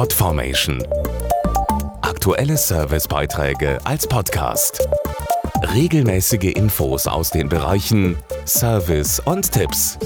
Podformation. Aktuelle Servicebeiträge als Podcast. Regelmäßige Infos aus den Bereichen Service und Tipps.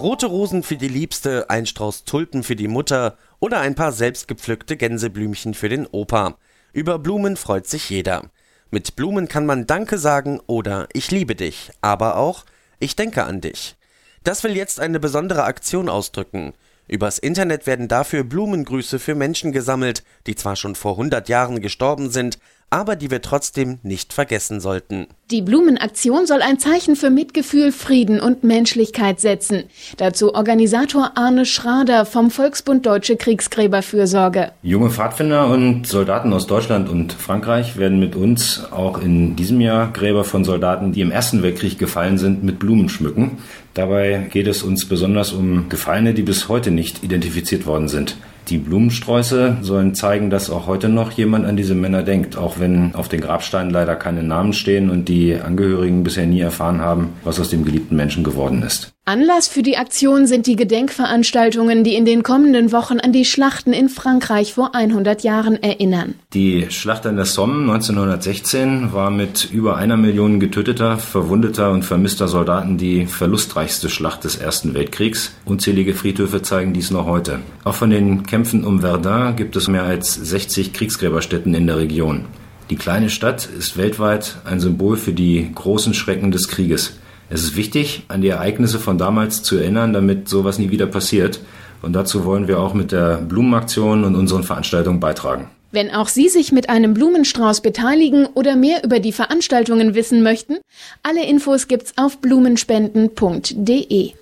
Rote Rosen für die Liebste, ein Strauß Tulpen für die Mutter oder ein paar selbstgepflückte Gänseblümchen für den Opa. Über Blumen freut sich jeder. Mit Blumen kann man Danke sagen oder Ich liebe dich, aber auch Ich denke an dich. Das will jetzt eine besondere Aktion ausdrücken. Übers Internet werden dafür Blumengrüße für Menschen gesammelt, die zwar schon vor 100 Jahren gestorben sind, aber die wir trotzdem nicht vergessen sollten. Die Blumenaktion soll ein Zeichen für Mitgefühl, Frieden und Menschlichkeit setzen. Dazu Organisator Arne Schrader vom Volksbund Deutsche Kriegsgräberfürsorge. Junge Pfadfinder und Soldaten aus Deutschland und Frankreich werden mit uns auch in diesem Jahr Gräber von Soldaten, die im Ersten Weltkrieg gefallen sind, mit Blumen schmücken. Dabei geht es uns besonders um Gefallene, die bis heute nicht identifiziert worden sind. Die Blumensträuße sollen zeigen, dass auch heute noch jemand an diese Männer denkt, auch wenn auf den Grabsteinen leider keine Namen stehen und die Angehörigen bisher nie erfahren haben, was aus dem geliebten Menschen geworden ist. Anlass für die Aktion sind die Gedenkveranstaltungen, die in den kommenden Wochen an die Schlachten in Frankreich vor 100 Jahren erinnern. Die Schlacht an der Somme 1916 war mit über einer Million getöteter, verwundeter und vermisster Soldaten die verlustreichste Schlacht des Ersten Weltkriegs. Unzählige Friedhöfe zeigen dies noch heute. Auch von den Kämpfen um Verdun gibt es mehr als 60 Kriegsgräberstätten in der Region. Die kleine Stadt ist weltweit ein Symbol für die großen Schrecken des Krieges. Es ist wichtig, an die Ereignisse von damals zu erinnern, damit sowas nie wieder passiert. Und dazu wollen wir auch mit der Blumenaktion und unseren Veranstaltungen beitragen. Wenn auch Sie sich mit einem Blumenstrauß beteiligen oder mehr über die Veranstaltungen wissen möchten, alle Infos gibt's auf blumenspenden.de.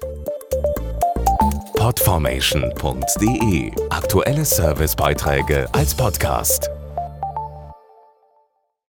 Podformation.de Aktuelle Servicebeiträge als Podcast.